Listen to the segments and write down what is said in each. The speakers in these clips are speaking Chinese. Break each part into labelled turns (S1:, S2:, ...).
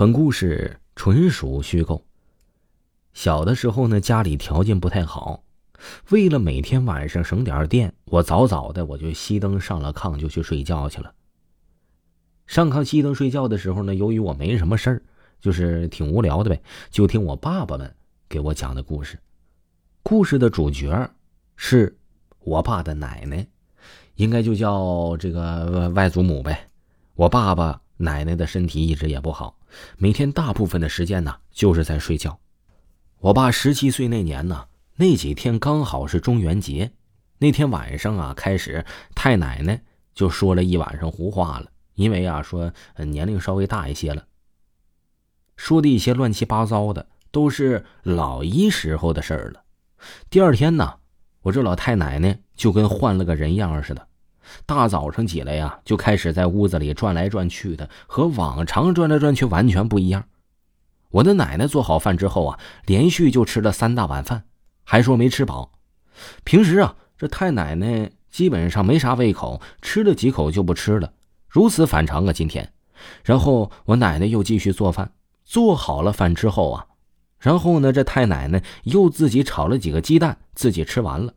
S1: 本故事纯属虚构。小的时候呢，家里条件不太好，为了每天晚上省点电，我早早的我就熄灯上了炕就去睡觉去了。上炕熄灯睡觉的时候呢，由于我没什么事儿，就是挺无聊的呗，就听我爸爸们给我讲的故事。故事的主角是我爸的奶奶，应该就叫这个外祖母呗。我爸爸奶奶的身体一直也不好。每天大部分的时间呢，就是在睡觉。我爸十七岁那年呢，那几天刚好是中元节。那天晚上啊，开始太奶奶就说了一晚上胡话了，因为啊，说年龄稍微大一些了，说的一些乱七八糟的，都是老一时候的事儿了。第二天呢，我这老太奶奶就跟换了个人样似的。大早上起来呀，就开始在屋子里转来转去的，和往常转来转去完全不一样。我的奶奶做好饭之后啊，连续就吃了三大碗饭，还说没吃饱。平时啊，这太奶奶基本上没啥胃口，吃了几口就不吃了，如此反常啊。今天，然后我奶奶又继续做饭，做好了饭之后啊，然后呢，这太奶奶又自己炒了几个鸡蛋，自己吃完了。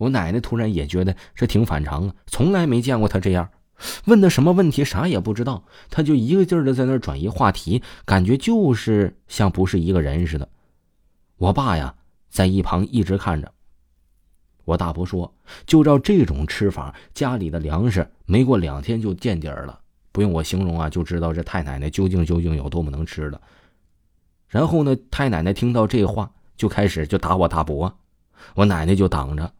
S1: 我奶奶突然也觉得这挺反常啊，从来没见过他这样。问的什么问题，啥也不知道，他就一个劲儿的在那转移话题，感觉就是像不是一个人似的。我爸呀，在一旁一直看着。我大伯说，就照这种吃法，家里的粮食没过两天就见底儿了。不用我形容啊，就知道这太奶奶究竟究竟有多么能吃了。然后呢，太奶奶听到这话，就开始就打我大伯，我奶奶就挡着。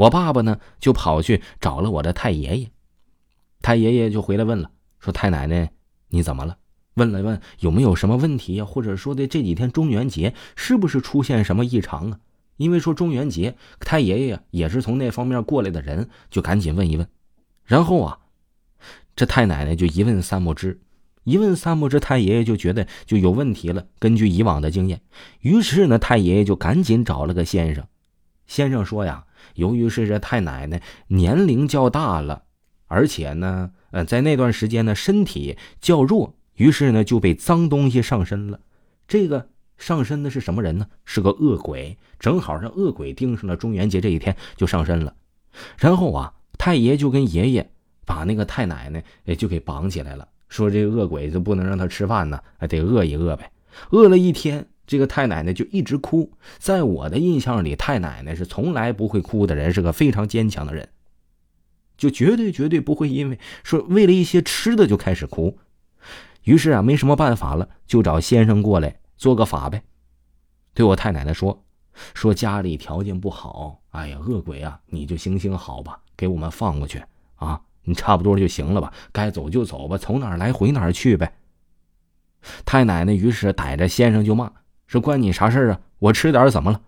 S1: 我爸爸呢，就跑去找了我的太爷爷，太爷爷就回来问了，说：“太奶奶，你怎么了？问了问有没有什么问题呀？或者说的这几天中元节是不是出现什么异常啊？因为说中元节，太爷爷也是从那方面过来的人，就赶紧问一问。然后啊，这太奶奶就一问三不知，一问三不知，太爷爷就觉得就有问题了。根据以往的经验，于是呢，太爷爷就赶紧找了个先生。先生说呀。由于是这太奶奶年龄较大了，而且呢，呃，在那段时间呢，身体较弱，于是呢就被脏东西上身了。这个上身的是什么人呢？是个恶鬼，正好让恶鬼盯上了中元节这一天就上身了。然后啊，太爷就跟爷爷把那个太奶奶也就给绑起来了，说这个恶鬼就不能让他吃饭呢，得饿一饿呗。饿了一天。这个太奶奶就一直哭，在我的印象里，太奶奶是从来不会哭的人，是个非常坚强的人，就绝对绝对不会因为说为了一些吃的就开始哭。于是啊，没什么办法了，就找先生过来做个法呗。对我太奶奶说：“说家里条件不好，哎呀，恶鬼啊，你就行行好吧，给我们放过去啊，你差不多就行了吧，该走就走吧，从哪儿来回哪儿去呗。”太奶奶于是逮着先生就骂。说关你啥事啊？我吃点怎么了？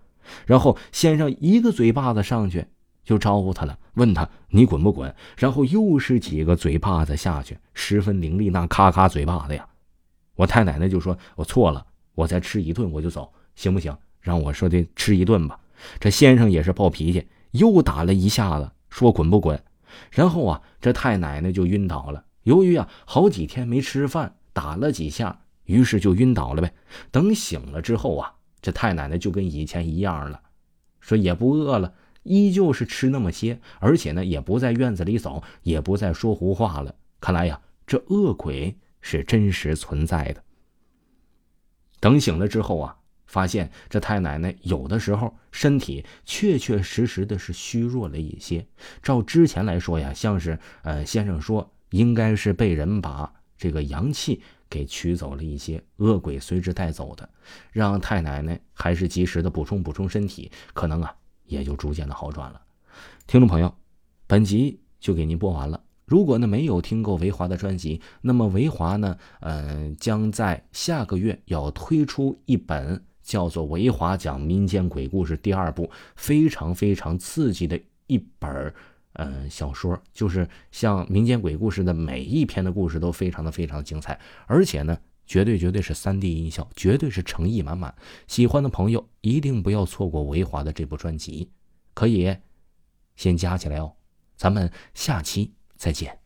S1: 然后先生一个嘴巴子上去就招呼他了，问他你滚不滚？然后又是几个嘴巴子下去，十分凌厉，那咔咔嘴巴子呀！我太奶奶就说：“我错了，我再吃一顿我就走，行不行？让我说的吃一顿吧。”这先生也是暴脾气，又打了一下子，说滚不滚？然后啊，这太奶奶就晕倒了。由于啊好几天没吃饭，打了几下。于是就晕倒了呗。等醒了之后啊，这太奶奶就跟以前一样了，说也不饿了，依旧是吃那么些，而且呢也不在院子里走，也不再说胡话了。看来呀，这恶鬼是真实存在的。等醒了之后啊，发现这太奶奶有的时候身体确确实实的是虚弱了一些。照之前来说呀，像是呃先生说，应该是被人把这个阳气。给取走了一些恶鬼随之带走的，让太奶奶还是及时的补充补充身体，可能啊也就逐渐的好转了。听众朋友，本集就给您播完了，如果呢没有听过维华的专辑，那么维华呢，嗯，将在下个月要推出一本叫做《维华讲民间鬼故事》第二部，非常非常刺激的一本嗯小说，就是像民间鬼故事的每一篇的故事都非常的非常精彩，而且呢，绝对绝对是三 D 音效，绝对是诚意满满。喜欢的朋友一定不要错过维华的这部专辑，可以先加起来哦。咱们下期。再见。